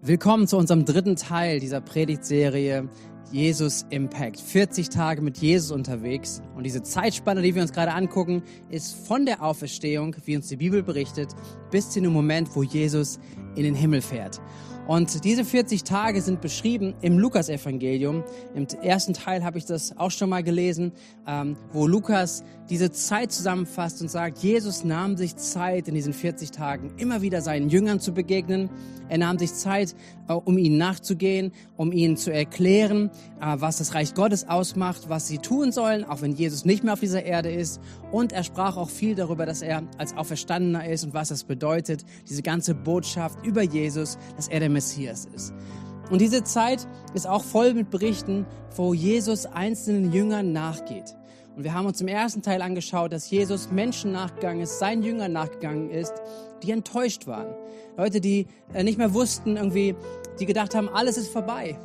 Willkommen zu unserem dritten Teil dieser Predigtserie Jesus Impact. 40 Tage mit Jesus unterwegs. Und diese Zeitspanne, die wir uns gerade angucken, ist von der Auferstehung, wie uns die Bibel berichtet, bis zu dem Moment, wo Jesus in den Himmel fährt. Und diese 40 Tage sind beschrieben im Lukas-Evangelium. Im ersten Teil habe ich das auch schon mal gelesen, ähm, wo Lukas diese Zeit zusammenfasst und sagt, Jesus nahm sich Zeit in diesen 40 Tagen immer wieder seinen Jüngern zu begegnen. Er nahm sich Zeit, äh, um ihnen nachzugehen, um ihnen zu erklären, äh, was das Reich Gottes ausmacht, was sie tun sollen, auch wenn Jesus nicht mehr auf dieser Erde ist. Und er sprach auch viel darüber, dass er als Auferstandener ist und was das bedeutet, diese ganze Botschaft über Jesus, dass er der Messias ist. Und diese Zeit ist auch voll mit Berichten, wo Jesus einzelnen Jüngern nachgeht. Und wir haben uns im ersten Teil angeschaut, dass Jesus Menschen nachgegangen ist, seinen Jüngern nachgegangen ist, die enttäuscht waren. Leute, die äh, nicht mehr wussten, irgendwie, die gedacht haben, alles ist vorbei.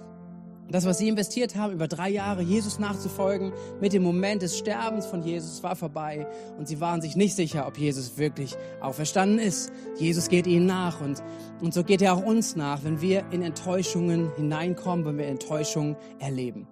Das, was sie investiert haben, über drei Jahre Jesus nachzufolgen, mit dem Moment des Sterbens von Jesus war vorbei. Und sie waren sich nicht sicher, ob Jesus wirklich auferstanden ist. Jesus geht ihnen nach und, und so geht er auch uns nach, wenn wir in Enttäuschungen hineinkommen, wenn wir Enttäuschungen erleben.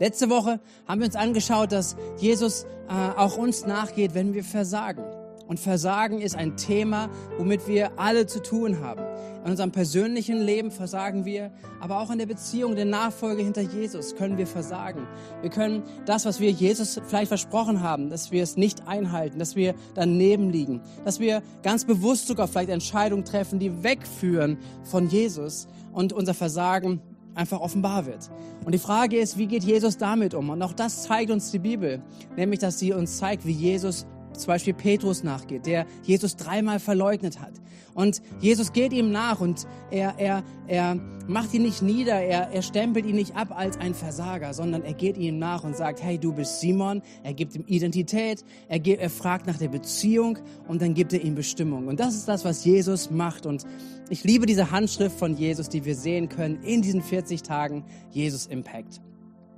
Letzte Woche haben wir uns angeschaut, dass Jesus äh, auch uns nachgeht, wenn wir versagen. Und Versagen ist ein Thema, womit wir alle zu tun haben. In unserem persönlichen Leben versagen wir, aber auch in der Beziehung, der Nachfolge hinter Jesus können wir versagen. Wir können das, was wir Jesus vielleicht versprochen haben, dass wir es nicht einhalten, dass wir daneben liegen, dass wir ganz bewusst sogar vielleicht Entscheidungen treffen, die wegführen von Jesus und unser Versagen einfach offenbar wird. Und die Frage ist, wie geht Jesus damit um? Und auch das zeigt uns die Bibel, nämlich dass sie uns zeigt, wie Jesus zum Beispiel Petrus nachgeht, der Jesus dreimal verleugnet hat. Und Jesus geht ihm nach und er, er, er macht ihn nicht nieder, er, er stempelt ihn nicht ab als ein Versager, sondern er geht ihm nach und sagt, hey, du bist Simon. Er gibt ihm Identität, er, geht, er fragt nach der Beziehung und dann gibt er ihm Bestimmung. Und das ist das, was Jesus macht. Und ich liebe diese Handschrift von Jesus, die wir sehen können in diesen 40 Tagen Jesus Impact.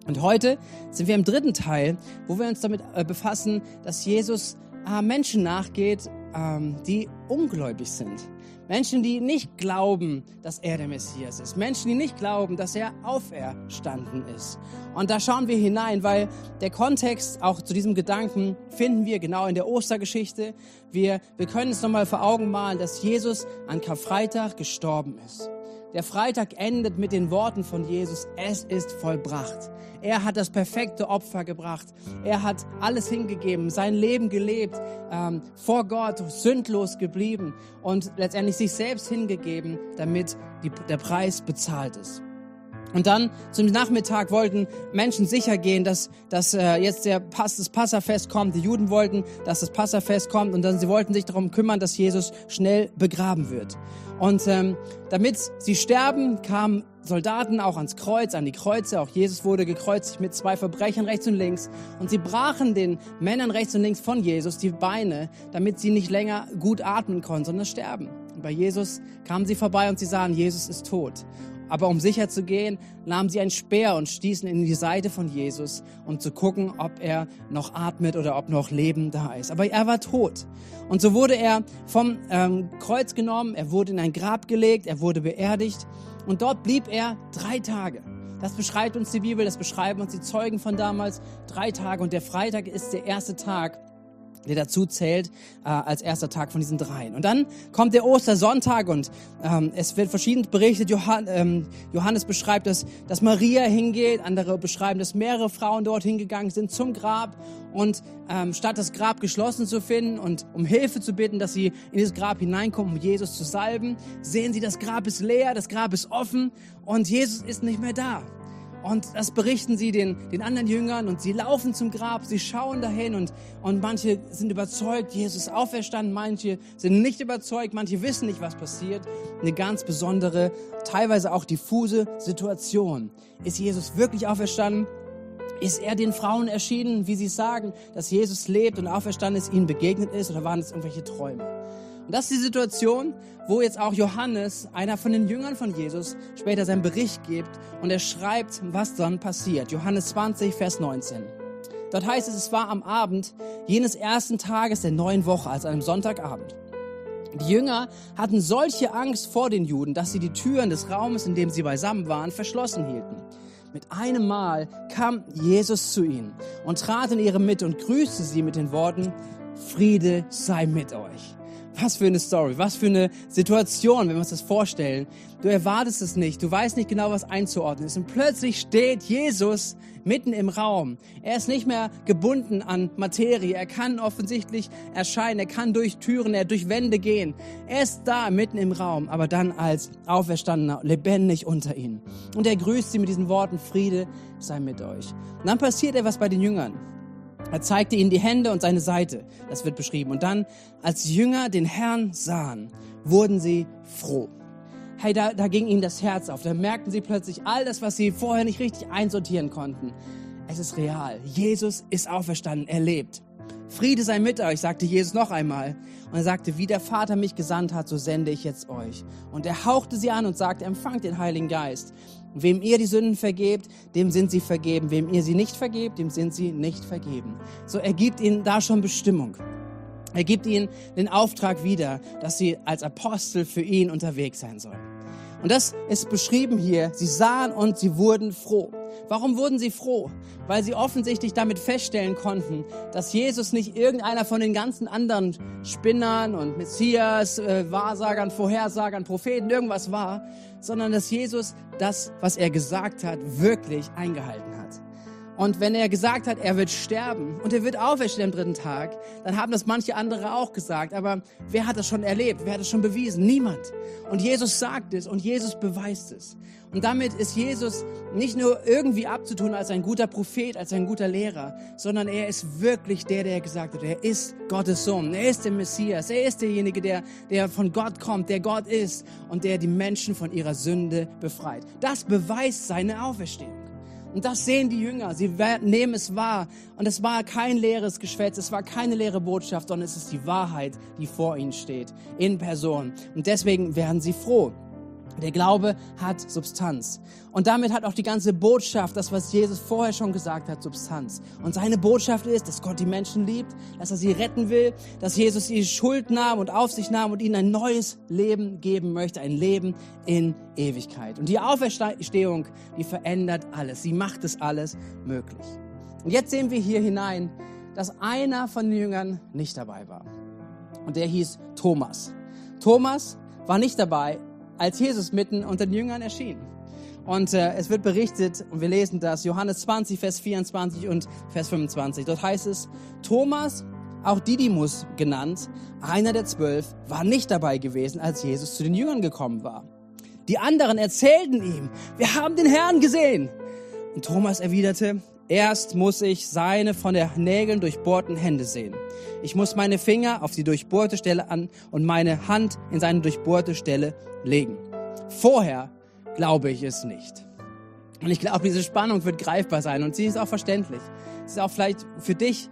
Und heute sind wir im dritten Teil, wo wir uns damit äh, befassen, dass Jesus äh, Menschen nachgeht, ähm, die ungläubig sind. Menschen, die nicht glauben, dass er der Messias ist. Menschen, die nicht glauben, dass er auferstanden ist. Und da schauen wir hinein, weil der Kontext auch zu diesem Gedanken finden wir genau in der Ostergeschichte. Wir, wir können es nochmal vor Augen malen, dass Jesus an Karfreitag gestorben ist. Der Freitag endet mit den Worten von Jesus, es ist vollbracht. Er hat das perfekte Opfer gebracht. Er hat alles hingegeben, sein Leben gelebt, ähm, vor Gott sündlos geblieben und letztendlich sich selbst hingegeben, damit die, der Preis bezahlt ist. Und dann zum Nachmittag wollten Menschen sicher gehen, dass, dass äh, jetzt der Pass, das Passafest kommt. Die Juden wollten, dass das Passafest kommt und dann sie wollten sich darum kümmern, dass Jesus schnell begraben wird. Und ähm, damit sie sterben, kamen Soldaten auch ans Kreuz, an die Kreuze. Auch Jesus wurde gekreuzigt mit zwei Verbrechern rechts und links. Und sie brachen den Männern rechts und links von Jesus die Beine, damit sie nicht länger gut atmen konnten, sondern sterben. Und bei Jesus kamen sie vorbei und sie sahen, Jesus ist tot. Aber um sicher zu gehen, nahmen sie einen Speer und stießen in die Seite von Jesus, um zu gucken, ob er noch atmet oder ob noch Leben da ist. Aber er war tot. Und so wurde er vom ähm, Kreuz genommen, er wurde in ein Grab gelegt, er wurde beerdigt und dort blieb er drei Tage. Das beschreibt uns die Bibel, das beschreiben uns die Zeugen von damals. Drei Tage und der Freitag ist der erste Tag, der dazu zählt äh, als erster Tag von diesen dreien. Und dann kommt der Ostersonntag und ähm, es wird verschieden berichtet. Johann, ähm, Johannes beschreibt, dass, dass Maria hingeht, andere beschreiben, dass mehrere Frauen dort hingegangen sind zum Grab und ähm, statt das Grab geschlossen zu finden und um Hilfe zu bitten, dass sie in dieses Grab hineinkommen, um Jesus zu salben, sehen sie, das Grab ist leer, das Grab ist offen und Jesus ist nicht mehr da. Und das berichten sie den, den anderen Jüngern und sie laufen zum Grab, sie schauen dahin und, und manche sind überzeugt, Jesus ist auferstanden, manche sind nicht überzeugt, manche wissen nicht, was passiert. Eine ganz besondere, teilweise auch diffuse Situation. Ist Jesus wirklich auferstanden? Ist er den Frauen erschienen, wie sie sagen, dass Jesus lebt und auferstanden ist, ihnen begegnet ist oder waren es irgendwelche Träume? Und das ist die Situation, wo jetzt auch Johannes, einer von den Jüngern von Jesus, später seinen Bericht gibt und er schreibt, was dann passiert. Johannes 20, Vers 19. Dort heißt es, es war am Abend jenes ersten Tages der neuen Woche, also einem Sonntagabend. Die Jünger hatten solche Angst vor den Juden, dass sie die Türen des Raumes, in dem sie beisammen waren, verschlossen hielten. Mit einem Mal kam Jesus zu ihnen und trat in ihre Mitte und grüßte sie mit den Worten, Friede sei mit euch. Was für eine Story, was für eine Situation, wenn wir uns das vorstellen. Du erwartest es nicht, du weißt nicht genau, was einzuordnen ist. Und plötzlich steht Jesus mitten im Raum. Er ist nicht mehr gebunden an Materie. Er kann offensichtlich erscheinen, er kann durch Türen, er durch Wände gehen. Er ist da mitten im Raum, aber dann als Auferstandener, lebendig unter ihnen. Und er grüßt sie mit diesen Worten, Friede sei mit euch. Und dann passiert etwas bei den Jüngern. Er zeigte ihnen die Hände und seine Seite. Das wird beschrieben. Und dann, als Jünger den Herrn sahen, wurden sie froh. Hey, da, da ging ihnen das Herz auf. Da merkten sie plötzlich all das, was sie vorher nicht richtig einsortieren konnten. Es ist real. Jesus ist auferstanden. Er lebt. Friede sei mit euch, sagte Jesus noch einmal. Und er sagte, wie der Vater mich gesandt hat, so sende ich jetzt euch. Und er hauchte sie an und sagte, empfangt den Heiligen Geist. Wem ihr die Sünden vergebt, dem sind sie vergeben. Wem ihr sie nicht vergebt, dem sind sie nicht vergeben. So er gibt ihnen da schon Bestimmung. Er gibt ihnen den Auftrag wieder, dass sie als Apostel für ihn unterwegs sein sollen. Und das ist beschrieben hier. Sie sahen und sie wurden froh. Warum wurden sie froh? Weil sie offensichtlich damit feststellen konnten, dass Jesus nicht irgendeiner von den ganzen anderen Spinnern und Messias, äh, Wahrsagern, Vorhersagern, Propheten, irgendwas war, sondern dass Jesus das, was er gesagt hat, wirklich eingehalten hat. Und wenn er gesagt hat, er wird sterben und er wird auferstehen am dritten Tag, dann haben das manche andere auch gesagt. Aber wer hat das schon erlebt? Wer hat das schon bewiesen? Niemand. Und Jesus sagt es und Jesus beweist es. Und damit ist Jesus nicht nur irgendwie abzutun als ein guter Prophet, als ein guter Lehrer, sondern er ist wirklich der, der gesagt hat, er ist Gottes Sohn, er ist der Messias, er ist derjenige, der, der von Gott kommt, der Gott ist und der die Menschen von ihrer Sünde befreit. Das beweist seine Auferstehung. Und das sehen die Jünger. Sie nehmen es wahr. Und es war kein leeres Geschwätz, es war keine leere Botschaft, sondern es ist die Wahrheit, die vor ihnen steht, in Person. Und deswegen werden sie froh. Der Glaube hat Substanz. Und damit hat auch die ganze Botschaft, das, was Jesus vorher schon gesagt hat, Substanz. Und seine Botschaft ist, dass Gott die Menschen liebt, dass er sie retten will, dass Jesus ihre Schuld nahm und auf sich nahm und ihnen ein neues Leben geben möchte, ein Leben in Ewigkeit. Und die Auferstehung, die verändert alles. Sie macht es alles möglich. Und jetzt sehen wir hier hinein, dass einer von den Jüngern nicht dabei war. Und der hieß Thomas. Thomas war nicht dabei, als Jesus mitten unter den Jüngern erschien. Und äh, es wird berichtet, und wir lesen das, Johannes 20, Vers 24 und Vers 25. Dort heißt es, Thomas, auch Didymus genannt, einer der zwölf, war nicht dabei gewesen, als Jesus zu den Jüngern gekommen war. Die anderen erzählten ihm, wir haben den Herrn gesehen. Und Thomas erwiderte, Erst muss ich seine von der Nägeln durchbohrten Hände sehen. Ich muss meine Finger auf die durchbohrte Stelle an und meine Hand in seine durchbohrte Stelle legen. Vorher glaube ich es nicht. Und ich glaube, diese Spannung wird greifbar sein und sie ist auch verständlich. Es ist auch vielleicht für dich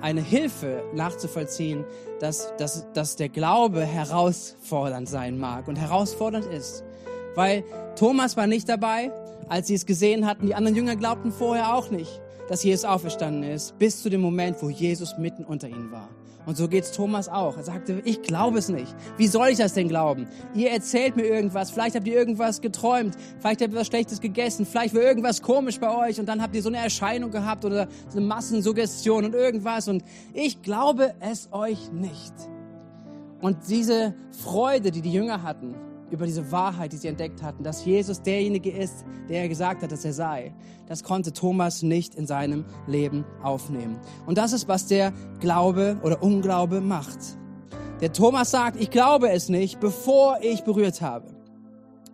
eine Hilfe nachzuvollziehen, dass, dass, dass der Glaube herausfordernd sein mag und herausfordernd ist. Weil Thomas war nicht dabei, als sie es gesehen hatten. Die anderen Jünger glaubten vorher auch nicht, dass Jesus auferstanden ist, bis zu dem Moment, wo Jesus mitten unter ihnen war. Und so geht's Thomas auch. Er sagte, ich glaube es nicht. Wie soll ich das denn glauben? Ihr erzählt mir irgendwas. Vielleicht habt ihr irgendwas geträumt. Vielleicht habt ihr was Schlechtes gegessen. Vielleicht war irgendwas komisch bei euch und dann habt ihr so eine Erscheinung gehabt oder so eine Massensuggestion und irgendwas. Und ich glaube es euch nicht. Und diese Freude, die die Jünger hatten, über diese Wahrheit, die sie entdeckt hatten, dass Jesus derjenige ist, der er gesagt hat, dass er sei. Das konnte Thomas nicht in seinem Leben aufnehmen. Und das ist, was der Glaube oder Unglaube macht. Der Thomas sagt, ich glaube es nicht, bevor ich berührt habe.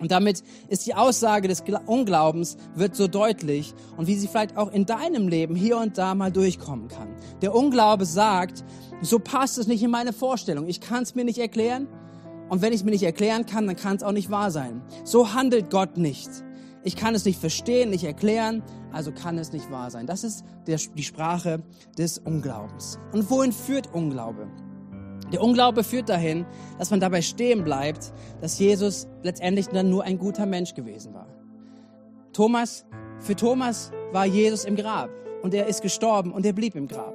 Und damit ist die Aussage des Unglaubens wird so deutlich und wie sie vielleicht auch in deinem Leben hier und da mal durchkommen kann. Der Unglaube sagt, so passt es nicht in meine Vorstellung. Ich kann es mir nicht erklären. Und wenn ich es mir nicht erklären kann, dann kann es auch nicht wahr sein. So handelt Gott nicht. Ich kann es nicht verstehen, nicht erklären, also kann es nicht wahr sein. Das ist der, die Sprache des Unglaubens. Und wohin führt Unglaube? Der Unglaube führt dahin, dass man dabei stehen bleibt, dass Jesus letztendlich dann nur ein guter Mensch gewesen war. Thomas, für Thomas war Jesus im Grab und er ist gestorben und er blieb im Grab.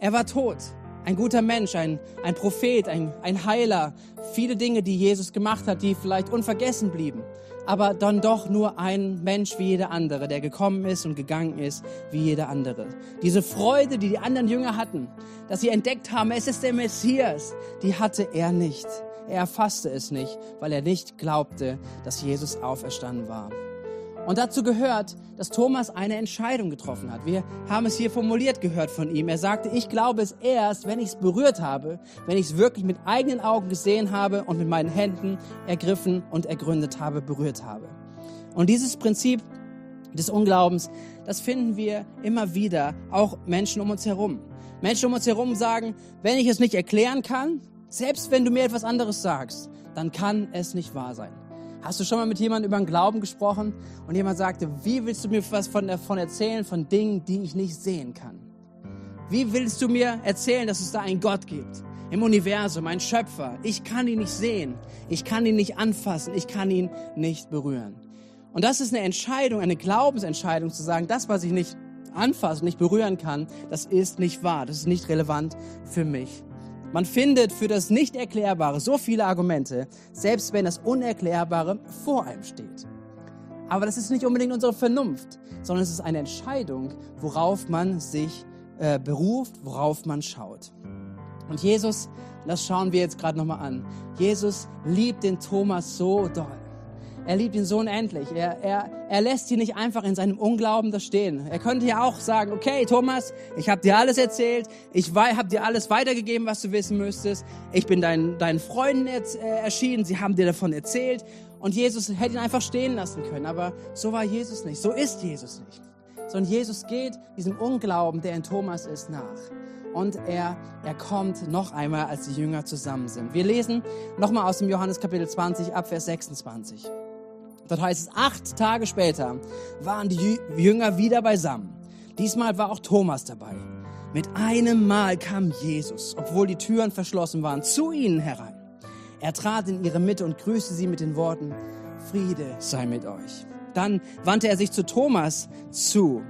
Er war tot ein guter Mensch, ein, ein Prophet, ein, ein Heiler. Viele Dinge, die Jesus gemacht hat, die vielleicht unvergessen blieben. Aber dann doch nur ein Mensch wie jeder andere, der gekommen ist und gegangen ist wie jeder andere. Diese Freude, die die anderen Jünger hatten, dass sie entdeckt haben, es ist der Messias, die hatte er nicht. Er erfasste es nicht, weil er nicht glaubte, dass Jesus auferstanden war. Und dazu gehört, dass Thomas eine Entscheidung getroffen hat. Wir haben es hier formuliert gehört von ihm. Er sagte, ich glaube es erst, wenn ich es berührt habe, wenn ich es wirklich mit eigenen Augen gesehen habe und mit meinen Händen ergriffen und ergründet habe, berührt habe. Und dieses Prinzip des Unglaubens, das finden wir immer wieder, auch Menschen um uns herum. Menschen um uns herum sagen, wenn ich es nicht erklären kann, selbst wenn du mir etwas anderes sagst, dann kann es nicht wahr sein. Hast du schon mal mit jemandem über den Glauben gesprochen und jemand sagte, wie willst du mir was von, davon erzählen, von Dingen, die ich nicht sehen kann? Wie willst du mir erzählen, dass es da einen Gott gibt? Im Universum, ein Schöpfer. Ich kann ihn nicht sehen. Ich kann ihn nicht anfassen. Ich kann ihn nicht berühren. Und das ist eine Entscheidung, eine Glaubensentscheidung zu sagen, das, was ich nicht anfassen, nicht berühren kann, das ist nicht wahr. Das ist nicht relevant für mich. Man findet für das Nicht-Erklärbare so viele Argumente, selbst wenn das Unerklärbare vor einem steht. Aber das ist nicht unbedingt unsere Vernunft, sondern es ist eine Entscheidung, worauf man sich äh, beruft, worauf man schaut. Und Jesus, das schauen wir jetzt gerade nochmal an. Jesus liebt den Thomas so doll. Er liebt ihn so unendlich. Er, er, er lässt ihn nicht einfach in seinem Unglauben da stehen. Er könnte ja auch sagen, okay, Thomas, ich habe dir alles erzählt, ich habe dir alles weitergegeben, was du wissen müsstest. Ich bin dein, deinen Freunden äh, erschienen, sie haben dir davon erzählt. Und Jesus hätte ihn einfach stehen lassen können. Aber so war Jesus nicht. So ist Jesus nicht. Sondern Jesus geht diesem Unglauben, der in Thomas ist, nach und er, er kommt noch einmal, als die Jünger zusammen sind. Wir lesen nochmal aus dem Johannes Kapitel 20 ab Vers 26. Dort heißt es, acht Tage später waren die Jünger wieder beisammen. Diesmal war auch Thomas dabei. Mit einem Mal kam Jesus, obwohl die Türen verschlossen waren, zu ihnen herein. Er trat in ihre Mitte und grüßte sie mit den Worten, Friede sei mit euch. Dann wandte er sich zu Thomas zu.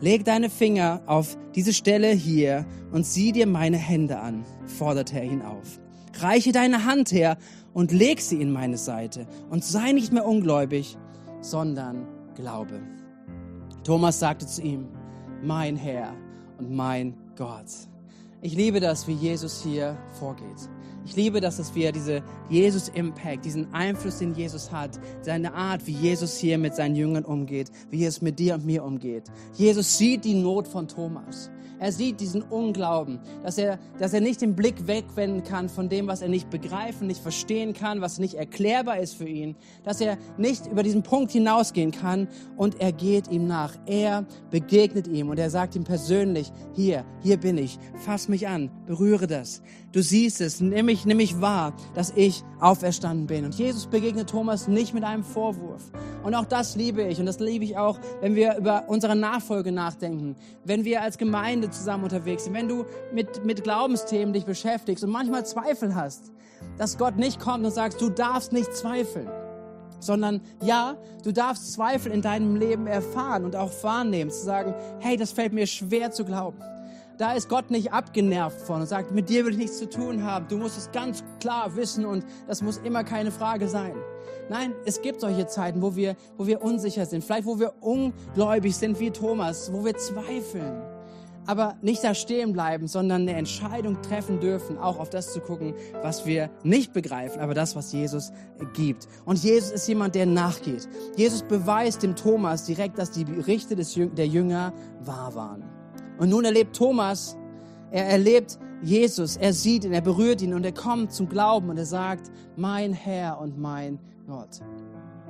Leg deine Finger auf diese Stelle hier und sieh dir meine Hände an, forderte er ihn auf. Reiche deine Hand her und leg sie in meine Seite und sei nicht mehr ungläubig, sondern glaube. Thomas sagte zu ihm, mein Herr und mein Gott. Ich liebe das, wie Jesus hier vorgeht. Ich liebe das, dass wir diese Jesus-Impact, diesen Einfluss, den Jesus hat, seine Art, wie Jesus hier mit seinen Jüngern umgeht, wie Jesus mit dir und mir umgeht. Jesus sieht die Not von Thomas. Er sieht diesen Unglauben, dass er, dass er nicht den Blick wegwenden kann von dem, was er nicht begreifen, nicht verstehen kann, was nicht erklärbar ist für ihn, dass er nicht über diesen Punkt hinausgehen kann und er geht ihm nach. Er begegnet ihm und er sagt ihm persönlich, hier, hier bin ich, fass mich an, berühre das. Du siehst es, nimm mich, nimm mich wahr, dass ich auferstanden bin. Und Jesus begegnet Thomas nicht mit einem Vorwurf. Und auch das liebe ich und das liebe ich auch, wenn wir über unsere Nachfolge nachdenken, wenn wir als Gemeinde zusammen unterwegs sind, wenn du mit, mit Glaubensthemen dich beschäftigst und manchmal Zweifel hast, dass Gott nicht kommt und sagt, du darfst nicht zweifeln, sondern ja, du darfst Zweifel in deinem Leben erfahren und auch wahrnehmen, zu sagen, hey, das fällt mir schwer zu glauben. Da ist Gott nicht abgenervt von und sagt, mit dir will ich nichts zu tun haben. Du musst es ganz klar wissen und das muss immer keine Frage sein. Nein, es gibt solche Zeiten, wo wir, wo wir unsicher sind, vielleicht wo wir ungläubig sind wie Thomas, wo wir zweifeln aber nicht da stehen bleiben, sondern eine Entscheidung treffen dürfen, auch auf das zu gucken, was wir nicht begreifen, aber das, was Jesus gibt. Und Jesus ist jemand, der nachgeht. Jesus beweist dem Thomas direkt, dass die Berichte des, der Jünger wahr waren. Und nun erlebt Thomas, er erlebt Jesus, er sieht ihn, er berührt ihn und er kommt zum Glauben und er sagt, mein Herr und mein Gott.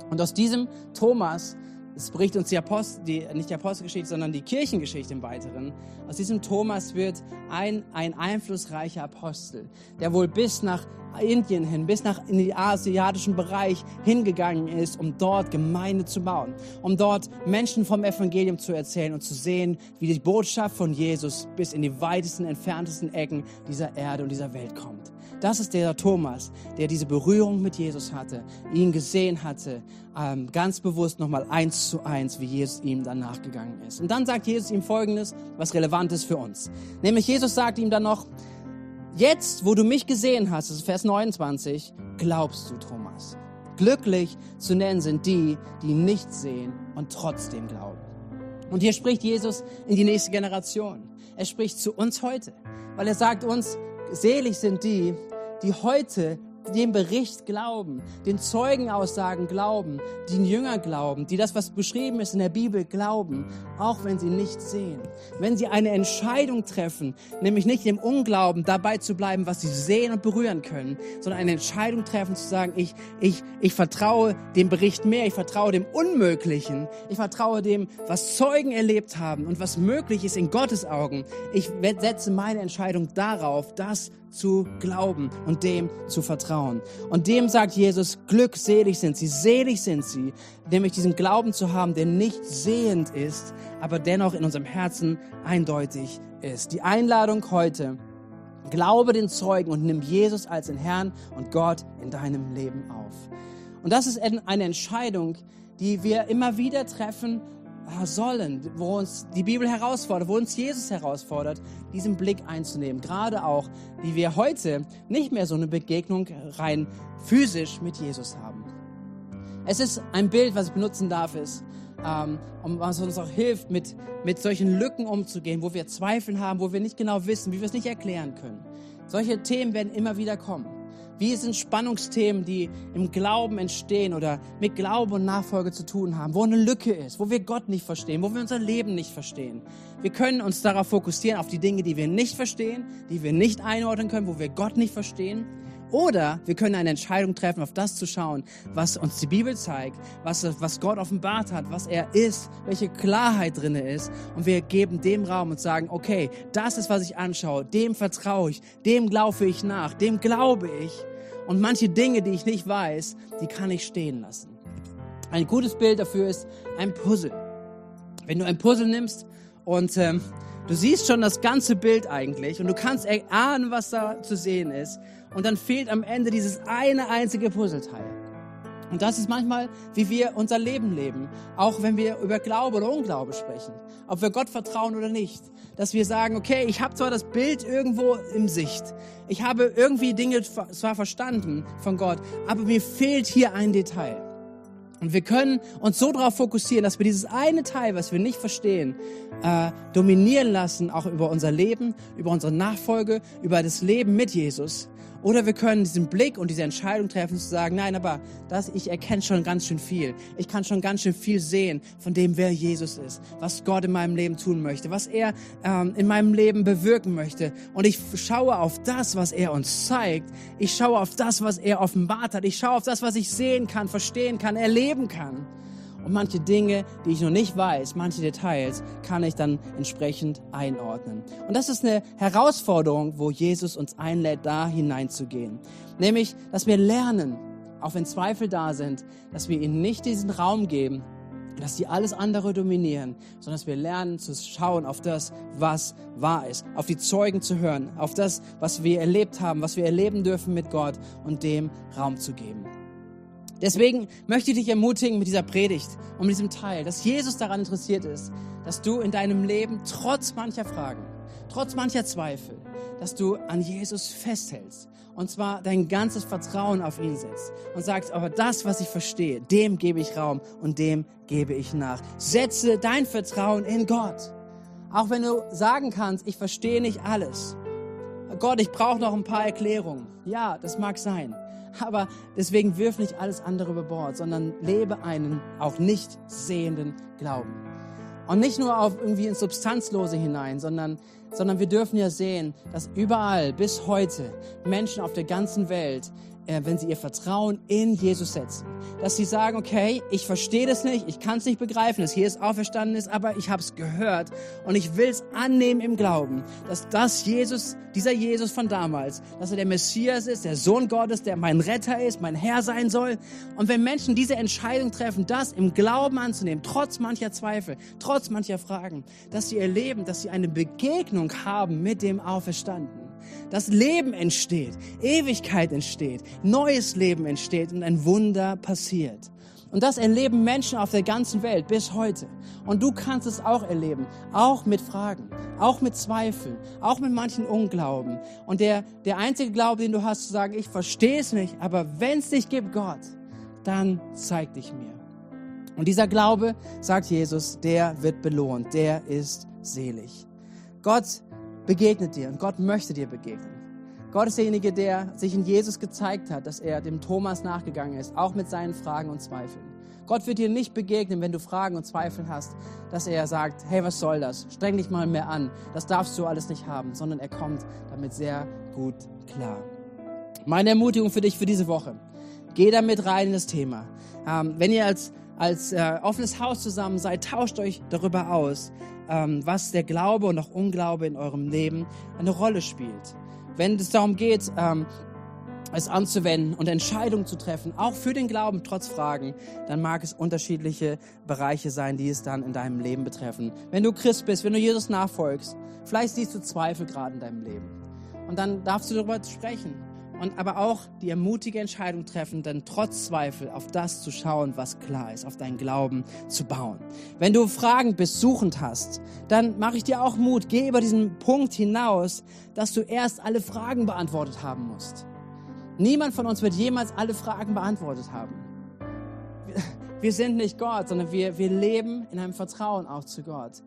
Und aus diesem Thomas es berichtet uns die Apostel, die, nicht die Apostelgeschichte, sondern die Kirchengeschichte im Weiteren. Aus diesem Thomas wird ein, ein einflussreicher Apostel, der wohl bis nach Indien hin, bis nach in den asiatischen Bereich hingegangen ist, um dort Gemeinde zu bauen, um dort Menschen vom Evangelium zu erzählen und zu sehen, wie die Botschaft von Jesus bis in die weitesten, entferntesten Ecken dieser Erde und dieser Welt kommt. Das ist der Thomas, der diese Berührung mit Jesus hatte, ihn gesehen hatte, ähm, ganz bewusst nochmal eins zu eins, wie Jesus ihm dann nachgegangen ist. Und dann sagt Jesus ihm Folgendes, was relevant ist für uns. Nämlich Jesus sagt ihm dann noch, Jetzt, wo du mich gesehen hast, das ist Vers 29, glaubst du, Thomas. Glücklich zu nennen sind die, die nicht sehen und trotzdem glauben. Und hier spricht Jesus in die nächste Generation. Er spricht zu uns heute, weil er sagt uns, selig sind die, die heute dem Bericht glauben, den Zeugenaussagen glauben, den Jünger glauben, die das, was beschrieben ist in der Bibel, glauben, auch wenn sie nicht sehen. Wenn sie eine Entscheidung treffen, nämlich nicht im Unglauben dabei zu bleiben, was sie sehen und berühren können, sondern eine Entscheidung treffen zu sagen, ich, ich, ich vertraue dem Bericht mehr, ich vertraue dem Unmöglichen, ich vertraue dem, was Zeugen erlebt haben und was möglich ist in Gottes Augen. Ich setze meine Entscheidung darauf, das zu glauben und dem zu vertrauen. Und dem sagt Jesus, glückselig sind sie, selig sind sie, nämlich diesen Glauben zu haben, der nicht sehend ist, aber dennoch in unserem Herzen eindeutig ist. Die Einladung heute, glaube den Zeugen und nimm Jesus als den Herrn und Gott in deinem Leben auf. Und das ist eine Entscheidung, die wir immer wieder treffen sollen, wo uns die Bibel herausfordert, wo uns Jesus herausfordert, diesen Blick einzunehmen. Gerade auch, wie wir heute nicht mehr so eine Begegnung rein physisch mit Jesus haben. Es ist ein Bild, was ich benutzen darf, ist, ähm, um, was uns auch hilft, mit, mit solchen Lücken umzugehen, wo wir Zweifel haben, wo wir nicht genau wissen, wie wir es nicht erklären können. Solche Themen werden immer wieder kommen. Wie sind Spannungsthemen, die im Glauben entstehen oder mit Glauben und Nachfolge zu tun haben, wo eine Lücke ist, wo wir Gott nicht verstehen, wo wir unser Leben nicht verstehen. Wir können uns darauf fokussieren, auf die Dinge, die wir nicht verstehen, die wir nicht einordnen können, wo wir Gott nicht verstehen. Oder wir können eine Entscheidung treffen, auf das zu schauen, was uns die Bibel zeigt, was, was Gott offenbart hat, was er ist, welche Klarheit drin ist. Und wir geben dem Raum und sagen, okay, das ist, was ich anschaue, dem vertraue ich, dem glaube ich nach, dem glaube ich. Und manche Dinge, die ich nicht weiß, die kann ich stehen lassen. Ein gutes Bild dafür ist ein Puzzle. Wenn du ein Puzzle nimmst und ähm, du siehst schon das ganze Bild eigentlich und du kannst erahnen, was da zu sehen ist, und dann fehlt am Ende dieses eine einzige Puzzleteil. Und das ist manchmal, wie wir unser Leben leben. Auch wenn wir über Glaube oder Unglaube sprechen. Ob wir Gott vertrauen oder nicht. Dass wir sagen, okay, ich habe zwar das Bild irgendwo im Sicht. Ich habe irgendwie Dinge zwar verstanden von Gott, aber mir fehlt hier ein Detail. Und wir können uns so darauf fokussieren, dass wir dieses eine Teil, was wir nicht verstehen, äh, dominieren lassen, auch über unser Leben, über unsere Nachfolge, über das Leben mit Jesus. Oder wir können diesen Blick und diese Entscheidung treffen, zu sagen, nein, aber das, ich erkenne schon ganz schön viel. Ich kann schon ganz schön viel sehen von dem, wer Jesus ist, was Gott in meinem Leben tun möchte, was er ähm, in meinem Leben bewirken möchte. Und ich schaue auf das, was er uns zeigt. Ich schaue auf das, was er offenbart hat. Ich schaue auf das, was ich sehen kann, verstehen kann, erleben kann. Und manche Dinge, die ich noch nicht weiß, manche Details, kann ich dann entsprechend einordnen. Und das ist eine Herausforderung, wo Jesus uns einlädt, da hineinzugehen. Nämlich, dass wir lernen, auch wenn Zweifel da sind, dass wir ihnen nicht diesen Raum geben, dass sie alles andere dominieren, sondern dass wir lernen zu schauen auf das, was wahr ist, auf die Zeugen zu hören, auf das, was wir erlebt haben, was wir erleben dürfen mit Gott und dem Raum zu geben. Deswegen möchte ich dich ermutigen mit dieser Predigt und mit diesem Teil, dass Jesus daran interessiert ist, dass du in deinem Leben trotz mancher Fragen, trotz mancher Zweifel, dass du an Jesus festhältst und zwar dein ganzes Vertrauen auf ihn setzt und sagst, aber das, was ich verstehe, dem gebe ich Raum und dem gebe ich nach. Setze dein Vertrauen in Gott. Auch wenn du sagen kannst, ich verstehe nicht alles. Gott, ich brauche noch ein paar Erklärungen. Ja, das mag sein. Aber deswegen wirf nicht alles andere über Bord, sondern lebe einen auch nicht sehenden Glauben. Und nicht nur auf irgendwie ins Substanzlose hinein, sondern, sondern wir dürfen ja sehen, dass überall bis heute Menschen auf der ganzen Welt wenn sie ihr Vertrauen in Jesus setzen. Dass sie sagen, okay, ich verstehe das nicht, ich kann es nicht begreifen, dass Jesus auferstanden ist, aber ich habe es gehört und ich will es annehmen im Glauben, dass das Jesus, dieser Jesus von damals, dass er der Messias ist, der Sohn Gottes, der mein Retter ist, mein Herr sein soll. Und wenn Menschen diese Entscheidung treffen, das im Glauben anzunehmen, trotz mancher Zweifel, trotz mancher Fragen, dass sie erleben, dass sie eine Begegnung haben mit dem Auferstandenen dass Leben entsteht, Ewigkeit entsteht, neues Leben entsteht und ein Wunder passiert. Und das erleben Menschen auf der ganzen Welt bis heute. Und du kannst es auch erleben, auch mit Fragen, auch mit Zweifeln, auch mit manchen Unglauben. Und der, der einzige Glaube, den du hast, zu sagen, ich verstehe es nicht, aber wenn es dich gibt, Gott, dann zeig dich mir. Und dieser Glaube, sagt Jesus, der wird belohnt, der ist selig. Gott begegnet dir und Gott möchte dir begegnen. Gott ist derjenige, der sich in Jesus gezeigt hat, dass er dem Thomas nachgegangen ist, auch mit seinen Fragen und Zweifeln. Gott wird dir nicht begegnen, wenn du Fragen und Zweifel hast, dass er sagt, hey, was soll das? Streng dich mal mehr an. Das darfst du alles nicht haben, sondern er kommt damit sehr gut klar. Meine Ermutigung für dich für diese Woche. Geh damit rein in das Thema. Ähm, wenn ihr als, als äh, offenes Haus zusammen seid, tauscht euch darüber aus, was der Glaube und auch Unglaube in eurem Leben eine Rolle spielt. Wenn es darum geht, ähm, es anzuwenden und Entscheidungen zu treffen, auch für den Glauben trotz Fragen, dann mag es unterschiedliche Bereiche sein, die es dann in deinem Leben betreffen. Wenn du Christ bist, wenn du Jesus nachfolgst, vielleicht siehst du Zweifel gerade in deinem Leben. Und dann darfst du darüber sprechen und aber auch die ermutige Entscheidung treffen, dann trotz Zweifel auf das zu schauen, was klar ist, auf deinen Glauben zu bauen. Wenn du Fragen bist, suchend hast, dann mache ich dir auch Mut, geh über diesen Punkt hinaus, dass du erst alle Fragen beantwortet haben musst. Niemand von uns wird jemals alle Fragen beantwortet haben. Wir sind nicht Gott, sondern wir, wir leben in einem Vertrauen auch zu Gott.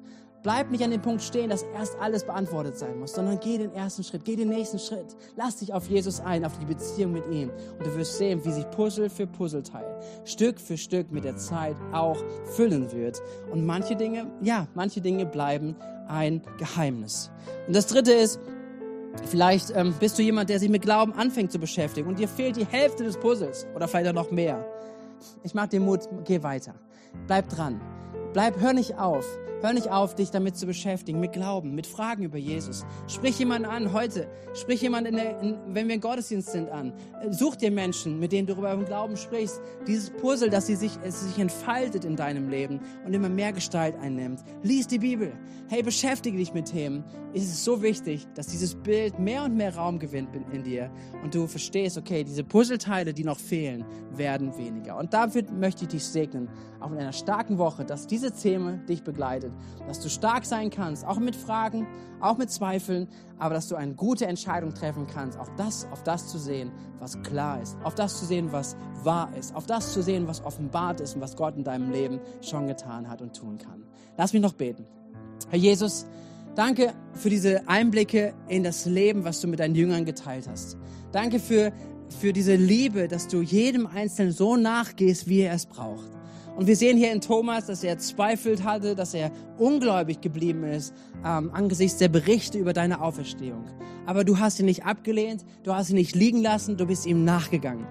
Bleib nicht an dem Punkt stehen, dass erst alles beantwortet sein muss, sondern geh den ersten Schritt, geh den nächsten Schritt. Lass dich auf Jesus ein, auf die Beziehung mit ihm. Und du wirst sehen, wie sich Puzzle für Puzzleteil Stück für Stück mit der Zeit auch füllen wird. Und manche Dinge, ja, manche Dinge bleiben ein Geheimnis. Und das dritte ist, Vielleicht ähm, bist du jemand, der sich mit Glauben anfängt zu beschäftigen und dir fehlt die Hälfte des Puzzles oder vielleicht auch noch mehr. Ich mach dir Mut, geh weiter. Bleib dran. Bleib, hör nicht auf. Hör nicht auf, dich damit zu beschäftigen, mit Glauben, mit Fragen über Jesus. Sprich jemanden an heute. Sprich jemanden, wenn wir im Gottesdienst sind, an. Such dir Menschen, mit denen du über den Glauben sprichst. Dieses Puzzle, dass sie sich, es sich entfaltet in deinem Leben und immer mehr Gestalt einnimmt. Lies die Bibel. Hey, beschäftige dich mit Themen. Es ist so wichtig, dass dieses Bild mehr und mehr Raum gewinnt in dir und du verstehst, okay, diese Puzzleteile, die noch fehlen, werden weniger. Und dafür möchte ich dich segnen, auch in einer starken Woche, dass diese Themen dich begleitet, dass du stark sein kannst, auch mit Fragen, auch mit Zweifeln, aber dass du eine gute Entscheidung treffen kannst, auch das, auf das zu sehen, was klar ist, auf das zu sehen, was wahr ist, auf das zu sehen, was offenbart ist und was Gott in deinem Leben schon getan hat und tun kann. Lass mich noch beten. Herr Jesus, danke für diese Einblicke in das Leben, was du mit deinen Jüngern geteilt hast. Danke für, für diese Liebe, dass du jedem Einzelnen so nachgehst, wie er es braucht. Und wir sehen hier in Thomas, dass er zweifelt hatte, dass er ungläubig geblieben ist ähm, angesichts der Berichte über deine Auferstehung. Aber du hast ihn nicht abgelehnt, du hast ihn nicht liegen lassen, du bist ihm nachgegangen.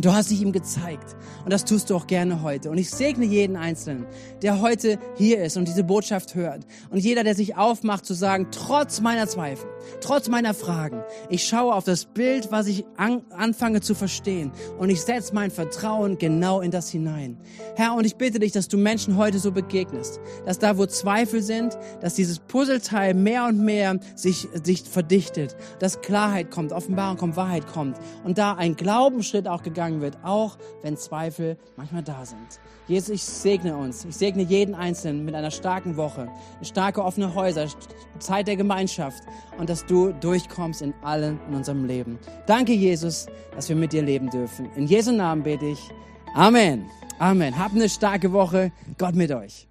Du hast dich ihm gezeigt. Und das tust du auch gerne heute. Und ich segne jeden Einzelnen, der heute hier ist und diese Botschaft hört. Und jeder, der sich aufmacht zu sagen, trotz meiner Zweifel, trotz meiner Fragen, ich schaue auf das Bild, was ich an, anfange zu verstehen. Und ich setze mein Vertrauen genau in das hinein. Herr, und ich bitte dich, dass du Menschen heute so begegnest. Dass da, wo Zweifel sind, dass dieses Puzzleteil mehr und mehr sich, sich verdichtet. Dass Klarheit kommt, Offenbarung kommt, Wahrheit kommt. Und da ein Glaubensschritt auch gegangen gegangen wird, auch wenn Zweifel manchmal da sind. Jesus, ich segne uns. Ich segne jeden Einzelnen mit einer starken Woche, starke offene Häuser, Zeit der Gemeinschaft und dass du durchkommst in allen in unserem Leben. Danke, Jesus, dass wir mit dir leben dürfen. In Jesu Namen bete ich. Amen. Amen. Habt eine starke Woche. Gott mit euch.